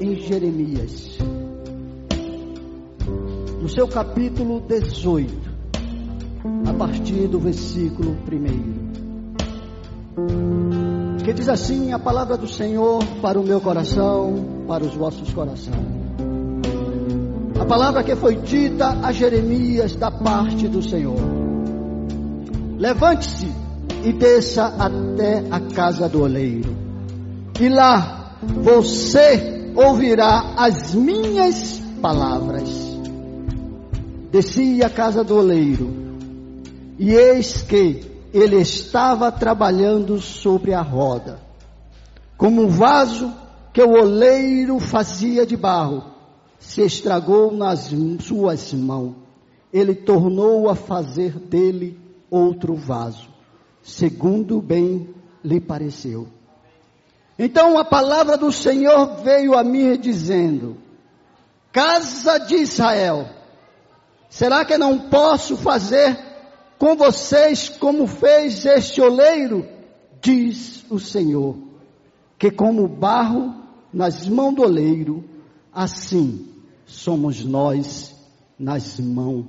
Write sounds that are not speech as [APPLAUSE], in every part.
em Jeremias, no seu capítulo 18, a partir do versículo 1. Que diz assim a palavra do Senhor para o meu coração, para os vossos corações. A palavra que foi dita a Jeremias da parte do Senhor. Levante-se e desça até a casa do oleiro. E lá você ouvirá as minhas palavras. Desci à casa do oleiro, e eis que ele estava trabalhando sobre a roda, como um vaso que o oleiro fazia de barro, se estragou nas suas mãos. Ele tornou a fazer dele outro vaso, segundo bem lhe pareceu. Então a palavra do Senhor veio a mim dizendo: Casa de Israel, será que não posso fazer com vocês como fez este oleiro? Diz o Senhor, que como barro nas mãos do oleiro, assim somos nós nas mãos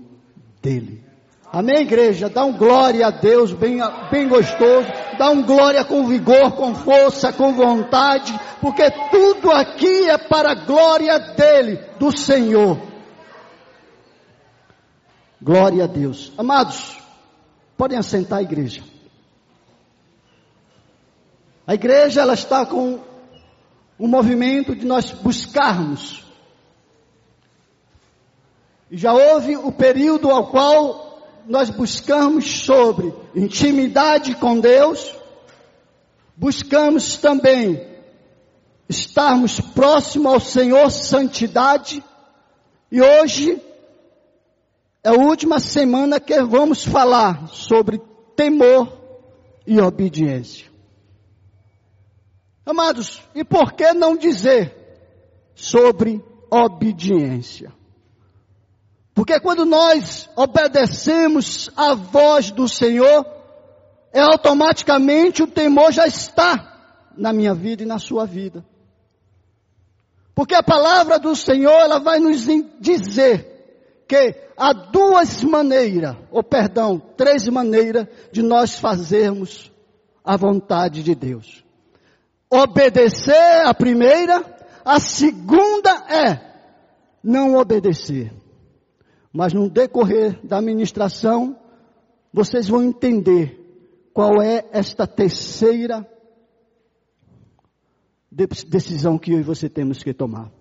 dele. Amém, igreja? Dá um glória a Deus bem, bem gostoso. Dá um glória com vigor, com força, com vontade, porque tudo aqui é para a glória dele, do Senhor. Glória a Deus. Amados, podem assentar a igreja. A igreja, ela está com um movimento de nós buscarmos. E já houve o período ao qual nós buscamos sobre intimidade com Deus, buscamos também estarmos próximos ao Senhor, santidade, e hoje é a última semana que vamos falar sobre temor e obediência. Amados, e por que não dizer sobre obediência? Porque quando nós obedecemos a voz do Senhor, é automaticamente o temor já está na minha vida e na sua vida. Porque a palavra do Senhor, ela vai nos dizer que há duas maneiras, ou perdão, três maneiras de nós fazermos a vontade de Deus. Obedecer a primeira, a segunda é não obedecer. Mas no decorrer da ministração, vocês vão entender qual é esta terceira decisão que eu e você temos que tomar.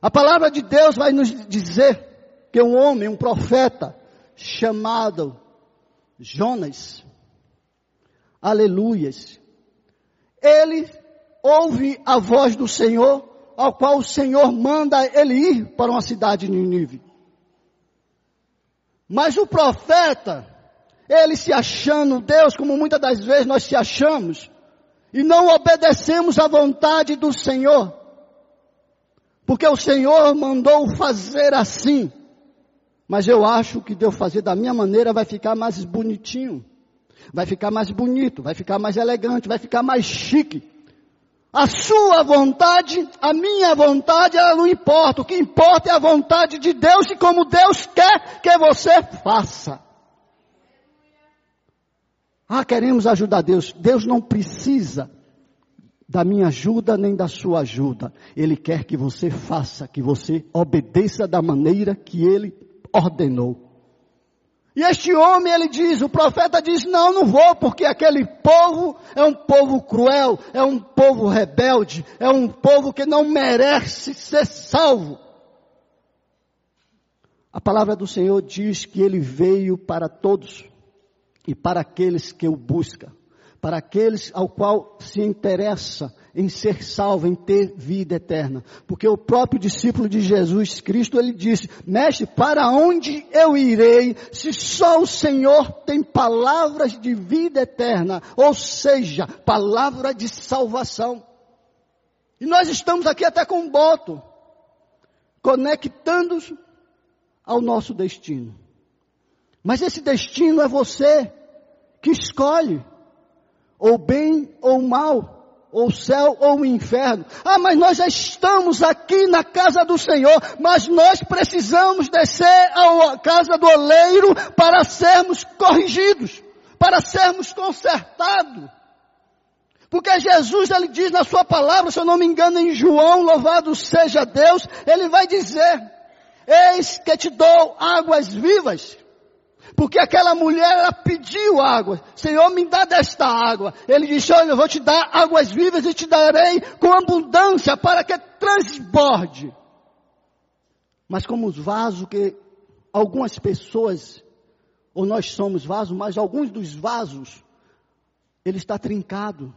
A palavra de Deus vai nos dizer que um homem, um profeta, chamado Jonas, aleluias, ele ouve a voz do Senhor, ao qual o Senhor manda ele ir para uma cidade de Nínive. Mas o profeta, ele se achando Deus, como muitas das vezes nós se achamos, e não obedecemos à vontade do Senhor, porque o Senhor mandou fazer assim, mas eu acho que Deus fazer da minha maneira vai ficar mais bonitinho, vai ficar mais bonito, vai ficar mais elegante, vai ficar mais chique. A sua vontade, a minha vontade, ela não importa. O que importa é a vontade de Deus e como Deus quer que você faça. Ah, queremos ajudar Deus. Deus não precisa da minha ajuda nem da sua ajuda. Ele quer que você faça, que você obedeça da maneira que Ele ordenou. E este homem, ele diz, o profeta diz, não, não vou, porque aquele povo é um povo cruel, é um povo rebelde, é um povo que não merece ser salvo. A palavra do Senhor diz que ele veio para todos e para aqueles que o buscam, para aqueles ao qual se interessa em ser salvo, em ter vida eterna. Porque o próprio discípulo de Jesus Cristo, ele disse, mestre, para onde eu irei se só o Senhor tem palavras de vida eterna, ou seja, palavra de salvação. E nós estamos aqui até com um boto, conectando ao nosso destino. Mas esse destino é você que escolhe, ou bem ou mal. Ou céu ou inferno. Ah, mas nós já estamos aqui na casa do Senhor, mas nós precisamos descer à casa do oleiro para sermos corrigidos, para sermos consertados. Porque Jesus, ele diz na sua palavra, se eu não me engano, em João, louvado seja Deus, ele vai dizer, eis que te dou águas vivas. Porque aquela mulher, ela pediu água. Senhor, me dá desta água. Ele disse, olha, eu vou te dar águas vivas e te darei com abundância para que transborde. Mas como os vasos que algumas pessoas, ou nós somos vasos, mas alguns dos vasos, ele está trincado.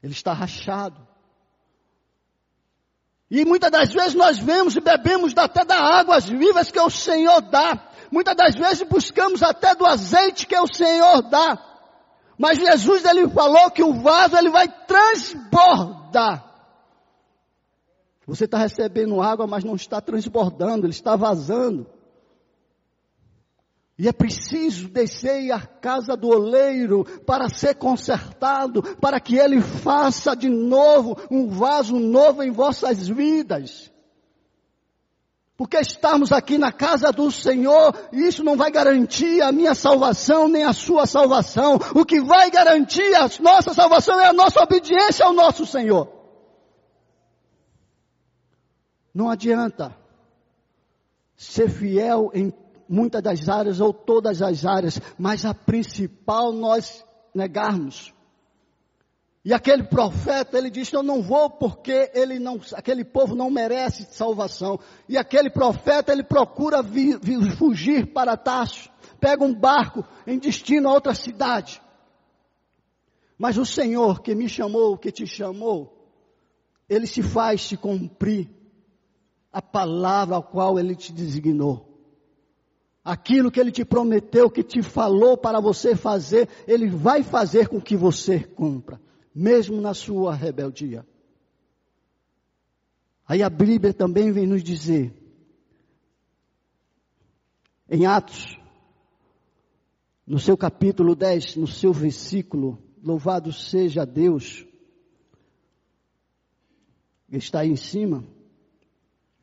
Ele está rachado. E muitas das vezes nós vemos e bebemos até da águas vivas que o Senhor dá. Muitas das vezes buscamos até do azeite que o Senhor dá. Mas Jesus ele falou que o vaso ele vai transbordar. Você está recebendo água, mas não está transbordando, ele está vazando. E é preciso descer à casa do oleiro para ser consertado, para que ele faça de novo um vaso novo em vossas vidas. Porque estamos aqui na casa do Senhor, isso não vai garantir a minha salvação nem a sua salvação. O que vai garantir a nossa salvação é a nossa obediência ao nosso Senhor. Não adianta ser fiel em muitas das áreas ou todas as áreas, mas a principal nós negarmos. E aquele profeta, ele disse, eu não vou porque ele não, aquele povo não merece salvação. E aquele profeta, ele procura fugir para Tarso, pega um barco em destino a outra cidade. Mas o Senhor que me chamou, que te chamou, ele se faz te cumprir a palavra ao qual ele te designou. Aquilo que ele te prometeu, que te falou para você fazer, ele vai fazer com que você cumpra mesmo na sua rebeldia. Aí a Bíblia também vem nos dizer, em Atos, no seu capítulo 10, no seu versículo, louvado seja Deus, está aí em cima,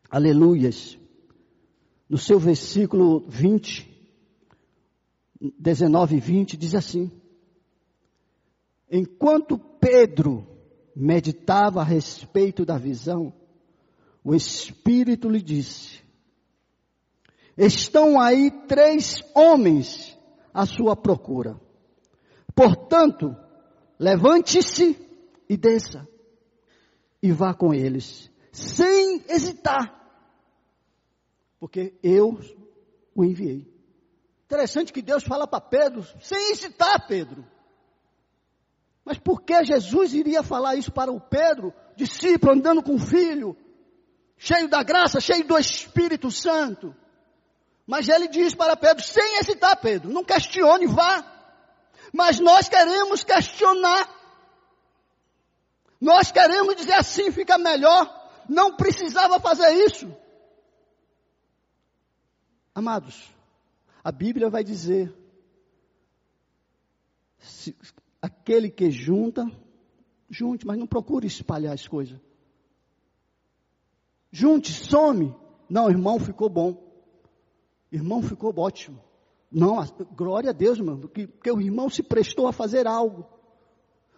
aleluias, no seu versículo 20, 19 e 20, diz assim, Enquanto Pedro meditava a respeito da visão, o Espírito lhe disse: Estão aí três homens à sua procura. Portanto, levante-se e desça, e vá com eles, sem hesitar, porque eu o enviei. Interessante que Deus fala para Pedro, sem hesitar, Pedro. Mas por que Jesus iria falar isso para o Pedro, discípulo andando com o filho, cheio da graça, cheio do Espírito Santo? Mas ele diz para Pedro, sem hesitar, Pedro, não questione, vá. Mas nós queremos questionar. Nós queremos dizer assim fica melhor. Não precisava fazer isso. Amados, a Bíblia vai dizer: Aquele que junta, junte, mas não procure espalhar as coisas. Junte, some. Não, irmão, ficou bom. Irmão, ficou ótimo. Não, glória a Deus, irmão, porque, porque o irmão se prestou a fazer algo.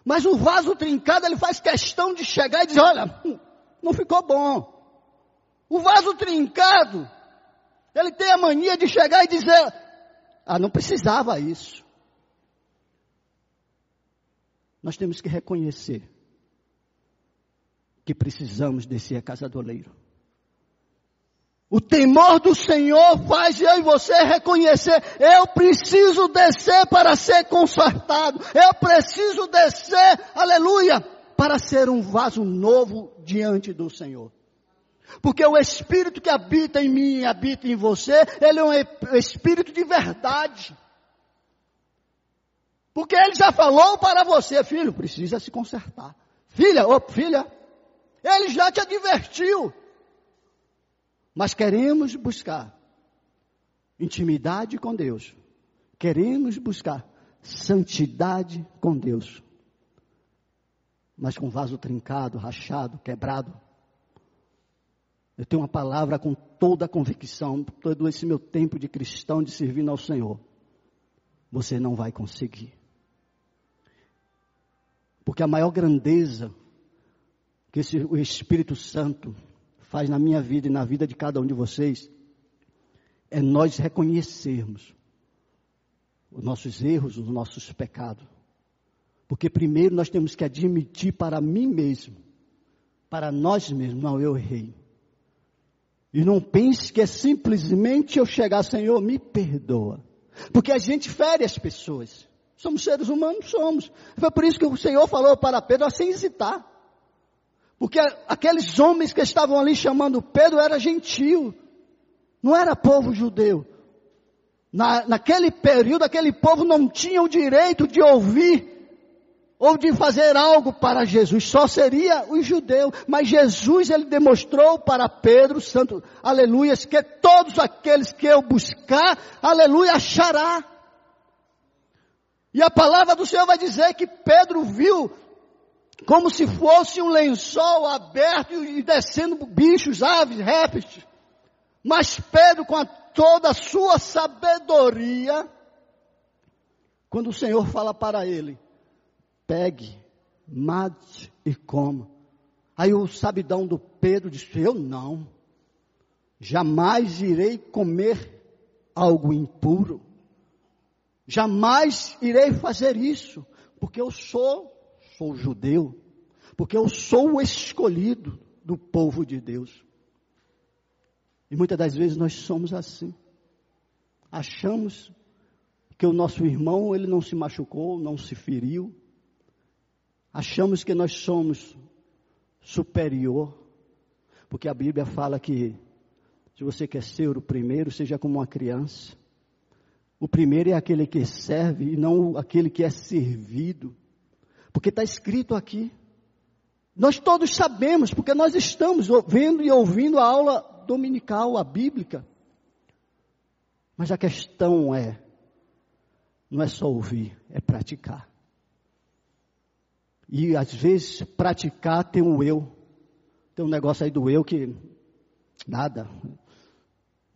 Mas o vaso trincado, ele faz questão de chegar e dizer, olha, hum, não ficou bom. O vaso trincado, ele tem a mania de chegar e dizer, ah, não precisava isso. Nós temos que reconhecer que precisamos descer a casa do oleiro. O temor do Senhor faz eu e você reconhecer, eu preciso descer para ser consertado, eu preciso descer, aleluia, para ser um vaso novo diante do Senhor. Porque o Espírito que habita em mim e habita em você, ele é um Espírito de verdade. Porque ele já falou para você, filho, precisa se consertar. Filha, oh, filha, ele já te advertiu. Mas queremos buscar intimidade com Deus. Queremos buscar santidade com Deus. mas com vaso trincado, rachado, quebrado. Eu tenho uma palavra com toda a convicção, todo esse meu tempo de cristão, de servindo ao Senhor. Você não vai conseguir. Porque a maior grandeza que esse, o Espírito Santo faz na minha vida e na vida de cada um de vocês é nós reconhecermos os nossos erros, os nossos pecados. Porque primeiro nós temos que admitir para mim mesmo, para nós mesmos, não, eu errei. E não pense que é simplesmente eu chegar, Senhor, me perdoa. Porque a gente fere as pessoas. Somos seres humanos, somos. Foi por isso que o Senhor falou para Pedro assim hesitar. Porque aqueles homens que estavam ali chamando Pedro era gentil. Não era povo judeu. Na, naquele período, aquele povo não tinha o direito de ouvir ou de fazer algo para Jesus, só seria o judeu. Mas Jesus, ele demonstrou para Pedro, santo, aleluias, que todos aqueles que eu buscar, aleluia, achará. E a palavra do Senhor vai dizer que Pedro viu como se fosse um lençol aberto e descendo bichos, aves, répteis. Mas Pedro, com a, toda a sua sabedoria, quando o Senhor fala para ele, pegue, mate e coma. Aí o sabidão do Pedro disse: Eu não, jamais irei comer algo impuro, jamais irei fazer isso, porque eu sou, sou judeu, porque eu sou o escolhido do povo de Deus. E muitas das vezes nós somos assim. Achamos que o nosso irmão ele não se machucou, não se feriu, achamos que nós somos superior, porque a Bíblia fala que se você quer ser o primeiro, seja como uma criança. O primeiro é aquele que serve e não aquele que é servido. Porque está escrito aqui. Nós todos sabemos, porque nós estamos vendo e ouvindo a aula dominical, a bíblica. Mas a questão é, não é só ouvir, é praticar. E às vezes praticar tem um eu. Tem um negócio aí do eu que nada.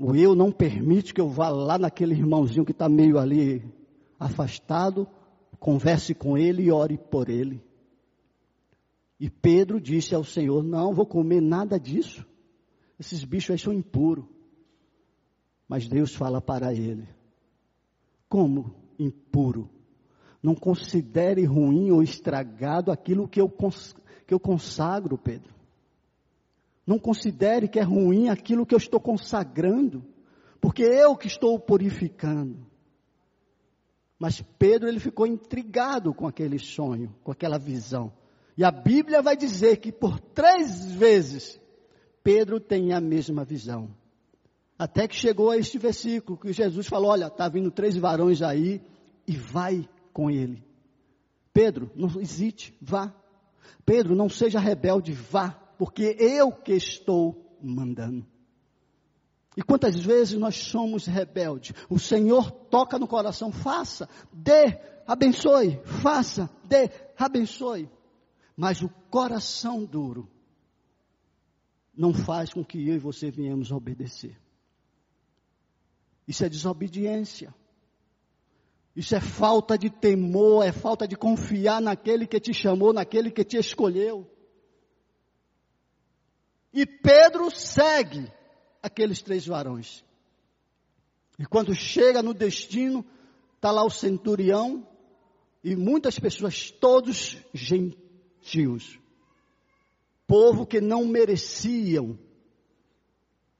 O eu não permite que eu vá lá naquele irmãozinho que está meio ali afastado, converse com ele e ore por ele. E Pedro disse ao Senhor: Não vou comer nada disso. Esses bichos aí são impuros. Mas Deus fala para ele: Como impuro? Não considere ruim ou estragado aquilo que eu, que eu consagro, Pedro. Não considere que é ruim aquilo que eu estou consagrando, porque eu que estou purificando. Mas Pedro ele ficou intrigado com aquele sonho, com aquela visão. E a Bíblia vai dizer que por três vezes Pedro tem a mesma visão. Até que chegou a este versículo que Jesus falou: Olha, está vindo três varões aí e vai com ele. Pedro, não hesite, vá. Pedro, não seja rebelde, vá, porque eu que estou mandando. E quantas vezes nós somos rebeldes? O Senhor toca no coração, faça, dê, abençoe, faça, dê, abençoe. Mas o coração duro não faz com que eu e você venhamos a obedecer. Isso é desobediência. Isso é falta de temor, é falta de confiar naquele que te chamou, naquele que te escolheu. E Pedro segue aqueles três varões. E quando chega no destino, está lá o centurião e muitas pessoas, todos gentios. Povo que não mereciam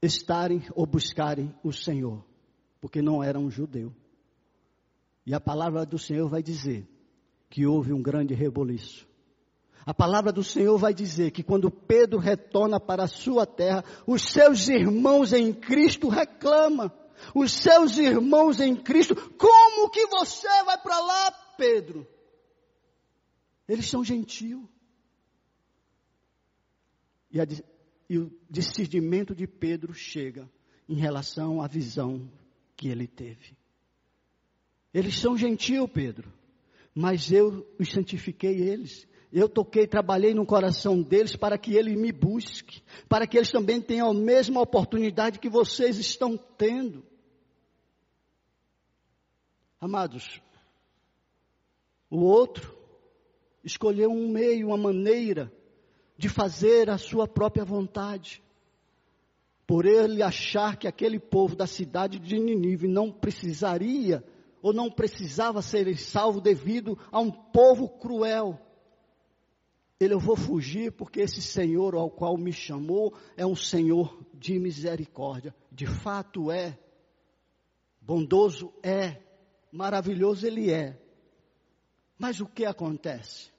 estarem ou buscarem o Senhor, porque não eram judeu. E a palavra do Senhor vai dizer que houve um grande reboliço. A palavra do Senhor vai dizer que quando Pedro retorna para a sua terra, os seus irmãos em Cristo reclamam. Os seus irmãos em Cristo, como que você vai para lá, Pedro? Eles são gentios. E, e o discernimento de Pedro chega em relação à visão que ele teve. Eles são gentil, Pedro, mas eu os santifiquei eles. Eu toquei, trabalhei no coração deles para que ele me busque, para que eles também tenham a mesma oportunidade que vocês estão tendo. Amados, o outro escolheu um meio, uma maneira de fazer a sua própria vontade. Por ele achar que aquele povo da cidade de Ninive não precisaria ou não precisava ser salvo devido a um povo cruel. Ele, eu vou fugir porque esse Senhor ao qual me chamou é um Senhor de misericórdia. De fato é. Bondoso é. Maravilhoso ele é. Mas o que acontece?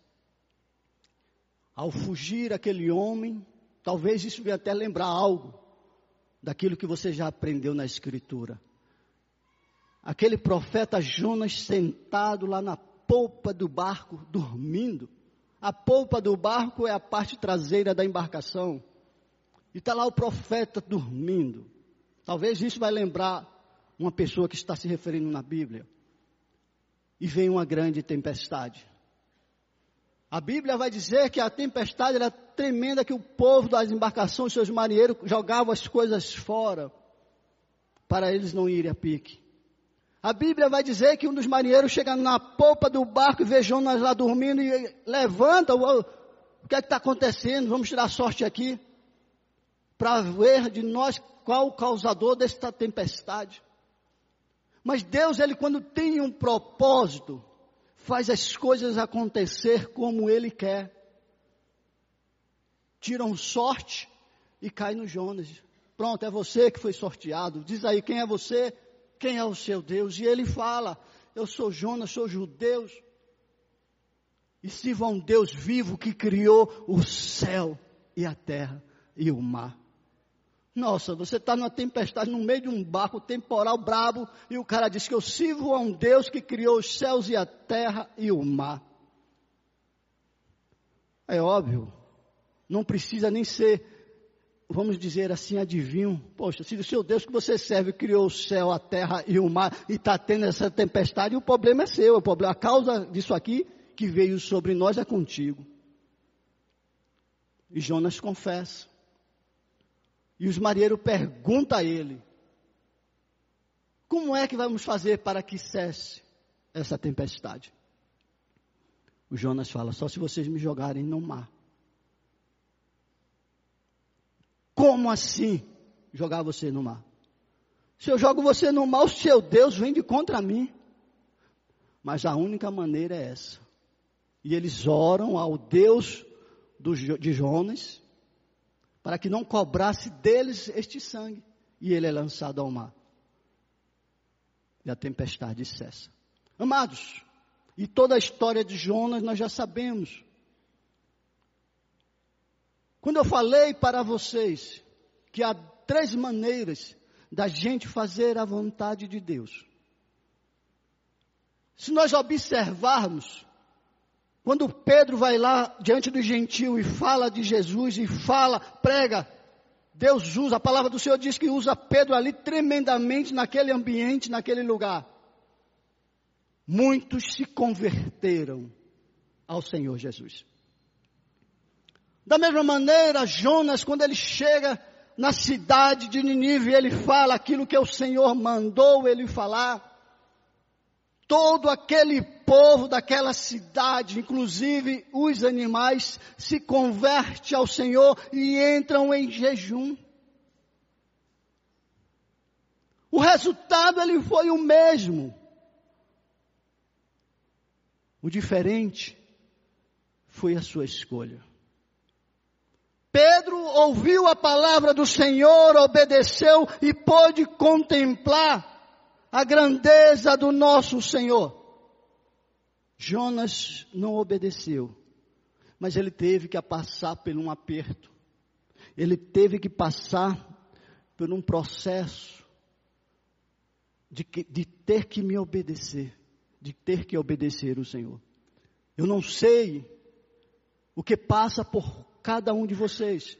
Ao fugir aquele homem, talvez isso venha até lembrar algo daquilo que você já aprendeu na Escritura. Aquele profeta Jonas sentado lá na polpa do barco, dormindo. A polpa do barco é a parte traseira da embarcação. E está lá o profeta dormindo. Talvez isso vai lembrar uma pessoa que está se referindo na Bíblia. E vem uma grande tempestade. A Bíblia vai dizer que a tempestade era tremenda, que o povo das embarcações, seus marinheiros, jogavam as coisas fora, para eles não irem a pique. A Bíblia vai dizer que um dos marinheiros chega na polpa do barco e vê Jonas lá dormindo e levanta, o que é que está acontecendo? Vamos tirar sorte aqui, para ver de nós qual o causador desta tempestade. Mas Deus, Ele quando tem um propósito, faz as coisas acontecer como Ele quer. Tiram sorte e cai no Jonas. Pronto, é você que foi sorteado. Diz aí quem é você quem é o seu Deus? E ele fala: Eu sou Jonas, sou judeu. E sirva um Deus vivo que criou o céu e a terra e o mar. Nossa, você está numa tempestade no meio de um barco temporal brabo e o cara diz que eu sirvo a um Deus que criou os céus e a terra e o mar. É óbvio, não precisa nem ser vamos dizer assim, adivinho. Poxa, se o seu Deus que você serve criou o céu, a terra e o mar e está tendo essa tempestade, o problema é seu. O problema, a causa disso aqui que veio sobre nós é contigo. E Jonas confessa. E os marinheiros perguntam a ele: Como é que vamos fazer para que cesse essa tempestade? O Jonas fala: Só se vocês me jogarem no mar. Como assim jogar você no mar? Se eu jogo você no mar, o seu Deus vem de contra mim. Mas a única maneira é essa. E eles oram ao Deus do, de Jonas para que não cobrasse deles este sangue. E ele é lançado ao mar. E a tempestade cessa. Amados, e toda a história de Jonas nós já sabemos. Quando eu falei para vocês que há três maneiras da gente fazer a vontade de Deus. Se nós observarmos, quando Pedro vai lá diante do gentil e fala de Jesus e fala, prega, Deus usa, a palavra do Senhor diz que usa Pedro ali tremendamente naquele ambiente, naquele lugar. Muitos se converteram ao Senhor Jesus. Da mesma maneira, Jonas, quando ele chega na cidade de Ninive, ele fala aquilo que o Senhor mandou ele falar. Todo aquele povo daquela cidade, inclusive os animais, se converte ao Senhor e entram em jejum. O resultado ele foi o mesmo. O diferente foi a sua escolha. Pedro ouviu a palavra do Senhor, obedeceu e pôde contemplar a grandeza do nosso Senhor. Jonas não obedeceu, mas ele teve que passar por um aperto. Ele teve que passar por um processo de, que, de ter que me obedecer, de ter que obedecer o Senhor. Eu não sei o que passa por cada um de vocês.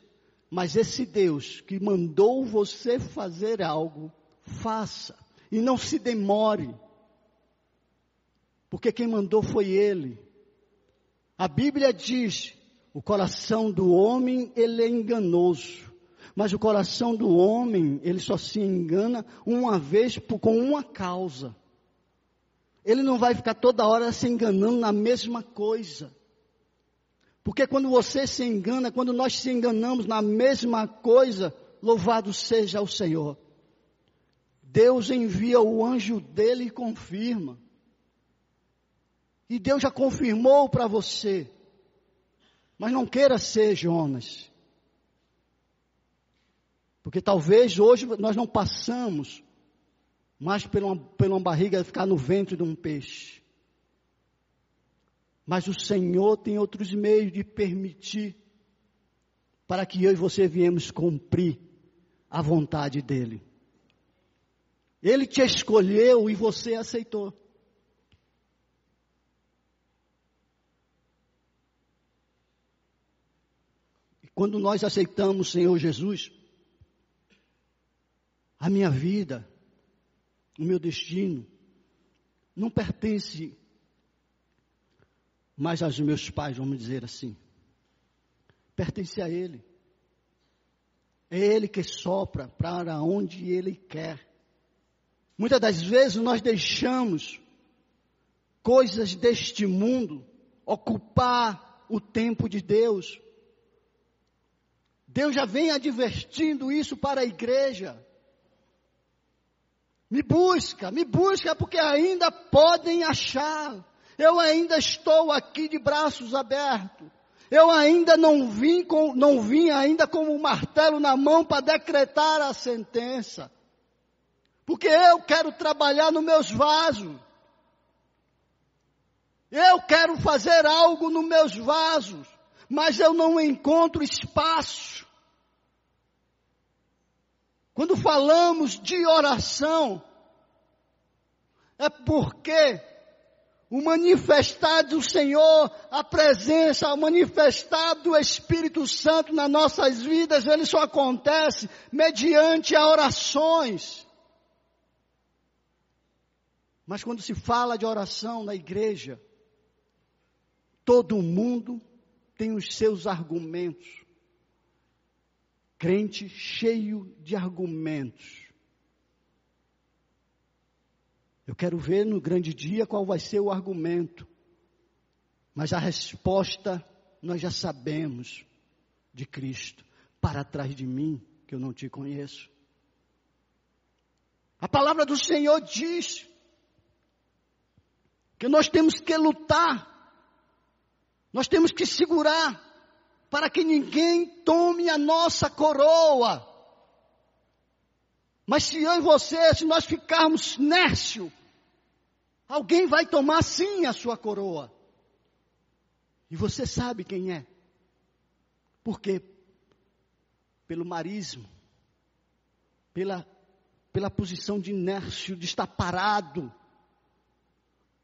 Mas esse Deus que mandou você fazer algo, faça. E não se demore. Porque quem mandou foi Ele. A Bíblia diz: o coração do homem ele é enganoso, mas o coração do homem ele só se engana uma vez por, com uma causa. Ele não vai ficar toda hora se enganando na mesma coisa. Porque quando você se engana, quando nós se enganamos na mesma coisa, louvado seja o Senhor. Deus envia o anjo dele e confirma. E Deus já confirmou para você. Mas não queira ser Jonas. Porque talvez hoje nós não passamos mais por uma, por uma barriga ficar no ventre de um peixe. Mas o Senhor tem outros meios de permitir para que eu e você viemos cumprir a vontade dEle. Ele te escolheu e você aceitou. E quando nós aceitamos o Senhor Jesus, a minha vida, o meu destino, não pertence mais aos meus pais, vamos dizer assim. Pertence a Ele. É Ele que sopra para onde Ele quer. Muitas das vezes nós deixamos coisas deste mundo ocupar o tempo de Deus. Deus já vem advertindo isso para a igreja. Me busca, me busca, porque ainda podem achar. Eu ainda estou aqui de braços abertos. Eu ainda não vim com, não vim ainda com o um martelo na mão para decretar a sentença. Porque eu quero trabalhar nos meus vasos. Eu quero fazer algo nos meus vasos, mas eu não encontro espaço. Quando falamos de oração, é porque o manifestar do Senhor, a presença, o manifestar do Espírito Santo nas nossas vidas, ele só acontece mediante a orações. Mas quando se fala de oração na igreja, todo mundo tem os seus argumentos. Crente cheio de argumentos. Eu quero ver no grande dia qual vai ser o argumento. Mas a resposta nós já sabemos de Cristo. Para trás de mim, que eu não te conheço. A palavra do Senhor diz que nós temos que lutar, nós temos que segurar, para que ninguém tome a nossa coroa. Mas se eu e você, se nós ficarmos nércio, alguém vai tomar sim a sua coroa. E você sabe quem é. Por quê? Pelo marismo, pela, pela posição de inércio, de estar parado,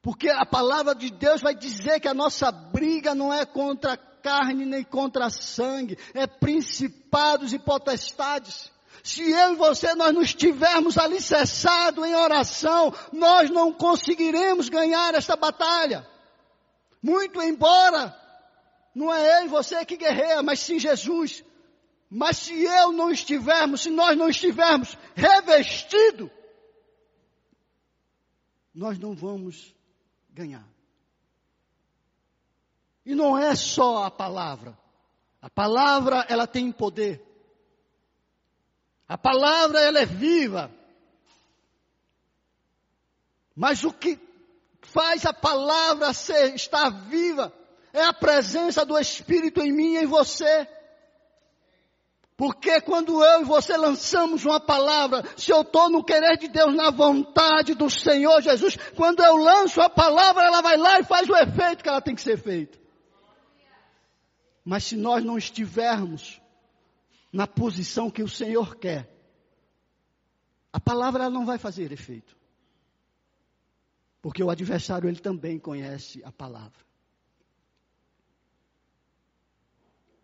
porque a palavra de Deus vai dizer que a nossa briga não é contra carne nem contra sangue, é principados e potestades. Se eu e você nós não estivermos alicerçados em oração, nós não conseguiremos ganhar esta batalha. Muito embora não é eu e você que guerreia, mas sim Jesus. Mas se eu não estivermos, se nós não estivermos revestidos, nós não vamos ganhar. E não é só a palavra. A palavra, ela tem poder. A palavra, ela é viva. Mas o que faz a palavra ser, estar viva é a presença do Espírito em mim e em você. Porque quando eu e você lançamos uma palavra, se eu estou no querer de Deus, na vontade do Senhor Jesus, quando eu lanço a palavra, ela vai lá e faz o efeito que ela tem que ser feito. Mas se nós não estivermos na posição que o Senhor quer, a palavra não vai fazer efeito. Porque o adversário ele também conhece a palavra.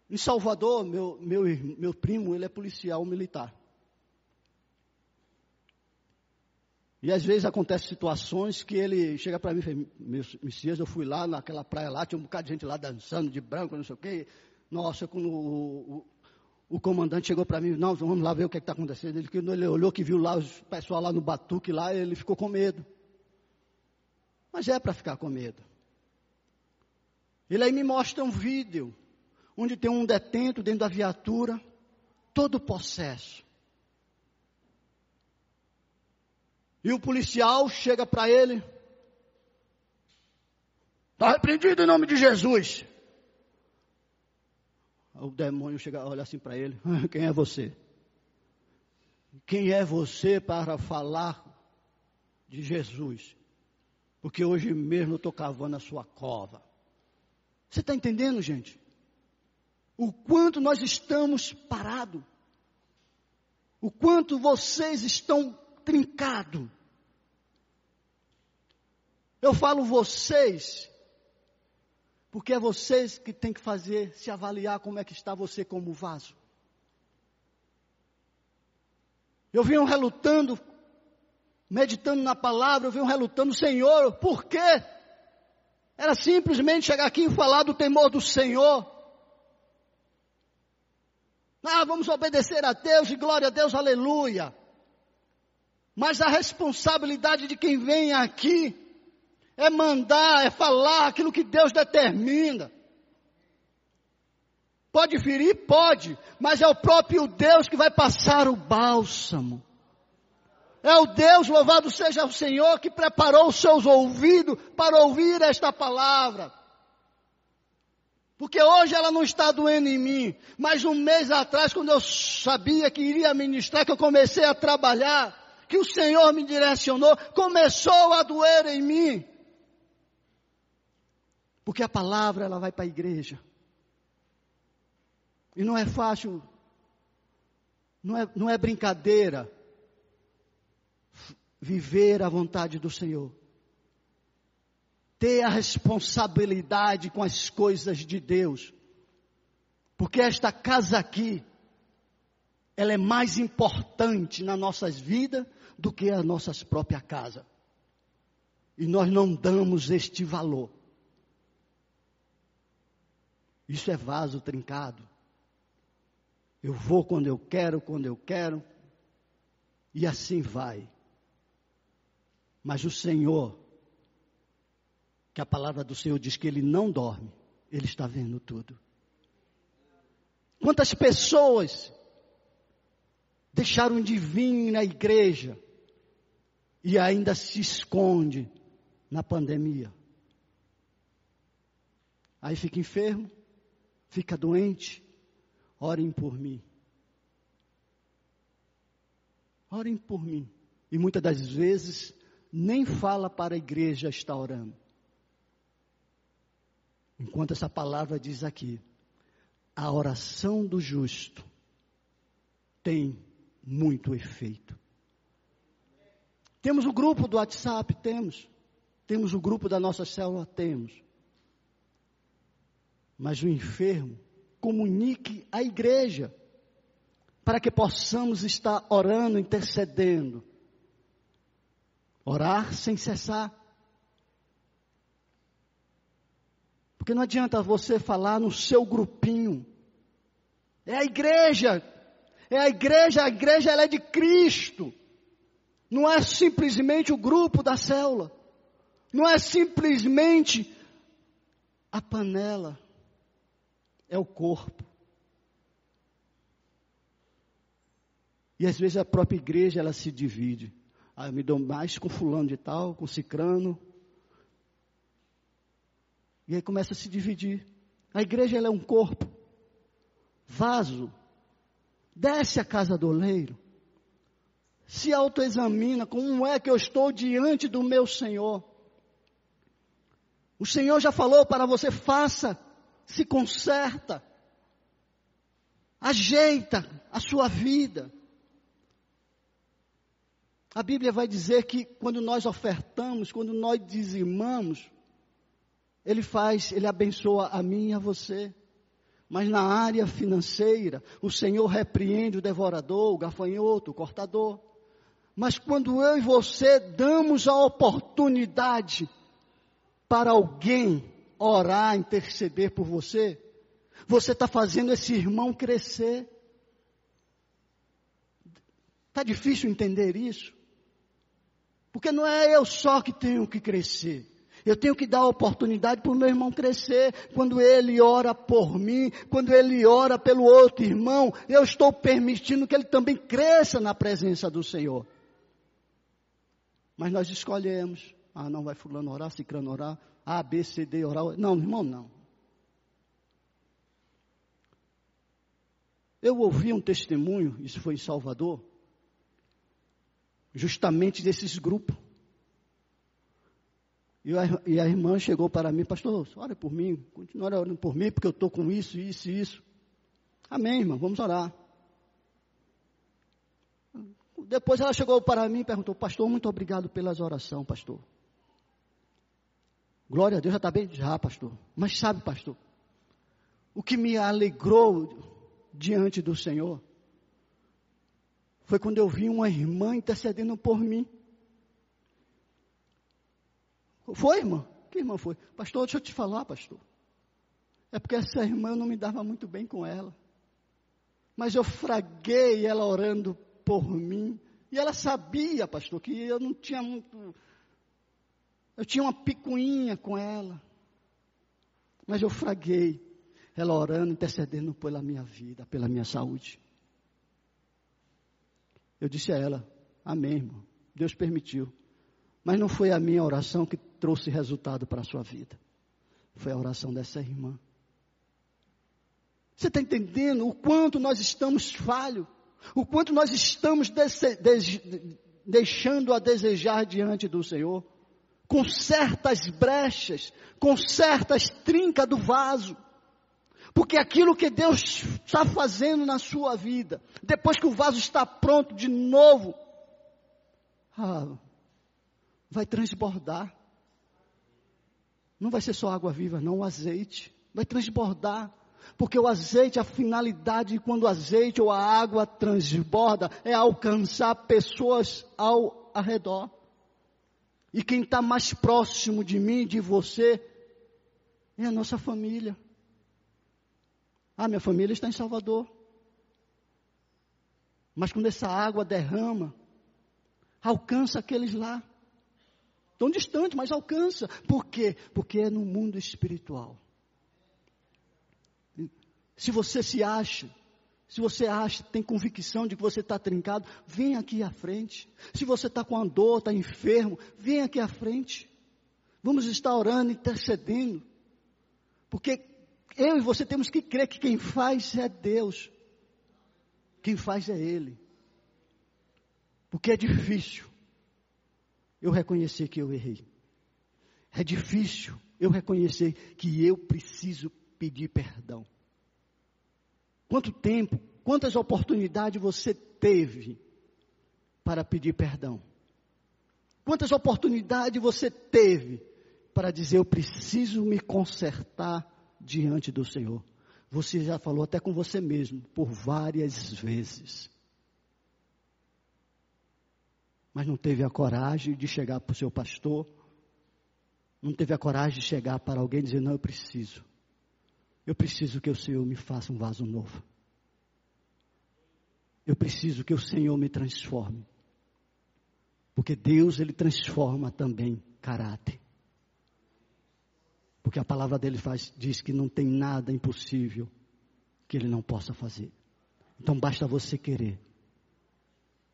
Em Salvador, meu, meu, meu primo, ele é policial militar. E às vezes acontecem situações que ele chega para mim e fala, meus dias eu fui lá naquela praia lá, tinha um bocado de gente lá dançando de branco, não sei o quê. Nossa, quando o, o, o comandante chegou para mim, não, vamos lá ver o que é está acontecendo. Ele, ele olhou que viu lá o pessoal lá no batuque lá, ele ficou com medo. Mas é para ficar com medo. Ele aí me mostra um vídeo onde tem um detento dentro da viatura, todo possesso. E o policial chega para ele, está repreendido em nome de Jesus. O demônio chega, olha assim para ele: [LAUGHS] Quem é você? Quem é você para falar de Jesus? Porque hoje mesmo eu estou cavando a sua cova. Você está entendendo, gente? O quanto nós estamos parados. O quanto vocês estão trincado. Eu falo vocês, porque é vocês que tem que fazer, se avaliar como é que está você como vaso. Eu venho relutando, meditando na palavra, eu venho relutando, Senhor, por quê? Era simplesmente chegar aqui e falar do temor do Senhor. Ah, vamos obedecer a Deus e glória a Deus, aleluia. Mas a responsabilidade de quem vem aqui é mandar, é falar aquilo que Deus determina. Pode ferir? Pode, mas é o próprio Deus que vai passar o bálsamo. É o Deus, louvado seja o Senhor, que preparou os seus ouvidos para ouvir esta palavra. Porque hoje ela não está doendo em mim, mas um mês atrás, quando eu sabia que iria ministrar, que eu comecei a trabalhar, que o Senhor me direcionou, começou a doer em mim. Porque a palavra ela vai para a igreja. E não é fácil, não é, não é brincadeira viver a vontade do Senhor. Ter a responsabilidade com as coisas de Deus. Porque esta casa aqui, ela é mais importante nas nossas vidas do que a nossa própria casa. E nós não damos este valor. Isso é vaso trincado. Eu vou quando eu quero, quando eu quero, e assim vai. Mas o Senhor, que a palavra do Senhor diz que Ele não dorme, Ele está vendo tudo. Quantas pessoas deixaram de vir na igreja e ainda se esconde na pandemia. Aí fica enfermo, fica doente, orem por mim. Orem por mim. E muitas das vezes nem fala para a igreja estar orando. Enquanto essa palavra diz aqui, a oração do justo tem muito efeito. Temos o grupo do WhatsApp? Temos. Temos o grupo da nossa célula? Temos. Mas o enfermo, comunique à igreja, para que possamos estar orando, intercedendo. Orar sem cessar. Porque não adianta você falar no seu grupinho. É a igreja é a igreja, a igreja ela é de Cristo. Não é simplesmente o grupo da célula. Não é simplesmente a panela. É o corpo. E às vezes a própria igreja ela se divide. Ah, eu me dou mais com fulano de tal, com cicrano. E aí começa a se dividir. A igreja ela é um corpo. Vaso desce à casa do oleiro, se autoexamina como é que eu estou diante do meu Senhor. O Senhor já falou para você, faça, se conserta, ajeita a sua vida. A Bíblia vai dizer que quando nós ofertamos, quando nós dizimamos, Ele faz, Ele abençoa a mim e a você. Mas na área financeira, o Senhor repreende o devorador, o gafanhoto, o cortador. Mas quando eu e você damos a oportunidade para alguém orar, interceder por você, você está fazendo esse irmão crescer. Está difícil entender isso? Porque não é eu só que tenho que crescer. Eu tenho que dar oportunidade para o meu irmão crescer. Quando ele ora por mim, quando ele ora pelo outro irmão, eu estou permitindo que ele também cresça na presença do Senhor. Mas nós escolhemos. Ah, não vai fulano orar, ciclano orar, A, B, C, D orar. Não, irmão, não. Eu ouvi um testemunho, isso foi em Salvador, justamente desses grupos. E a, e a irmã chegou para mim, pastor, ore por mim, continue orando por mim, porque eu estou com isso, isso e isso. Amém, irmão, vamos orar. Depois ela chegou para mim e perguntou, pastor, muito obrigado pelas orações, pastor. Glória a Deus, já está bem? Já, pastor. Mas sabe, pastor, o que me alegrou diante do Senhor foi quando eu vi uma irmã intercedendo por mim. Foi, irmã? Que irmã foi? Pastor, deixa eu te falar, pastor. É porque essa irmã eu não me dava muito bem com ela. Mas eu fraguei ela orando por mim. E ela sabia, pastor, que eu não tinha muito. Eu tinha uma picuinha com ela. Mas eu fraguei ela orando, intercedendo pela minha vida, pela minha saúde. Eu disse a ela: Amém, irmão. Deus permitiu. Mas não foi a minha oração que trouxe resultado para a sua vida. Foi a oração dessa irmã. Você está entendendo o quanto nós estamos falhos? O quanto nós estamos deixando a desejar diante do Senhor? Com certas brechas, com certas trincas do vaso. Porque aquilo que Deus está fazendo na sua vida, depois que o vaso está pronto de novo, ah, vai transbordar. Não vai ser só água viva, não, o azeite. Vai transbordar. Porque o azeite, a finalidade, quando o azeite ou a água transborda, é alcançar pessoas ao redor. E quem está mais próximo de mim, de você, é a nossa família. Ah, minha família está em Salvador. Mas quando essa água derrama, alcança aqueles lá. Tão distante, mas alcança. Por quê? Porque é no mundo espiritual. Se você se acha, se você acha, tem convicção de que você está trincado, vem aqui à frente. Se você está com a dor, está enfermo, vem aqui à frente. Vamos estar orando, intercedendo. Porque eu e você temos que crer que quem faz é Deus. Quem faz é Ele. Porque é difícil eu reconhecer que eu errei. É difícil eu reconhecer que eu preciso pedir perdão. Quanto tempo, quantas oportunidades você teve para pedir perdão? Quantas oportunidades você teve para dizer eu preciso me consertar diante do Senhor? Você já falou até com você mesmo por várias vezes mas não teve a coragem de chegar para o seu pastor, não teve a coragem de chegar para alguém e dizer: Não, eu preciso, eu preciso que o Senhor me faça um vaso novo, eu preciso que o Senhor me transforme, porque Deus, Ele transforma também caráter. Porque a palavra dele faz, diz que não tem nada impossível que ele não possa fazer. Então basta você querer.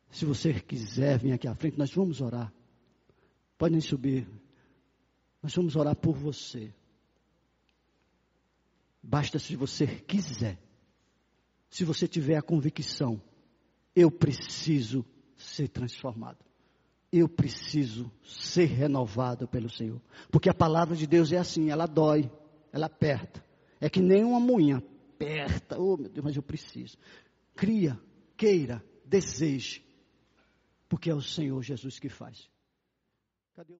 Se você quiser vir aqui à frente, nós vamos orar. Podem subir. Nós vamos orar por você. Basta se você quiser. Se você tiver a convicção, eu preciso ser transformado. Eu preciso ser renovado pelo Senhor. Porque a palavra de Deus é assim, ela dói, ela aperta. É que nem uma moinha, aperta. Oh meu Deus, mas eu preciso. Cria, queira, deseje porque é o Senhor Jesus que faz.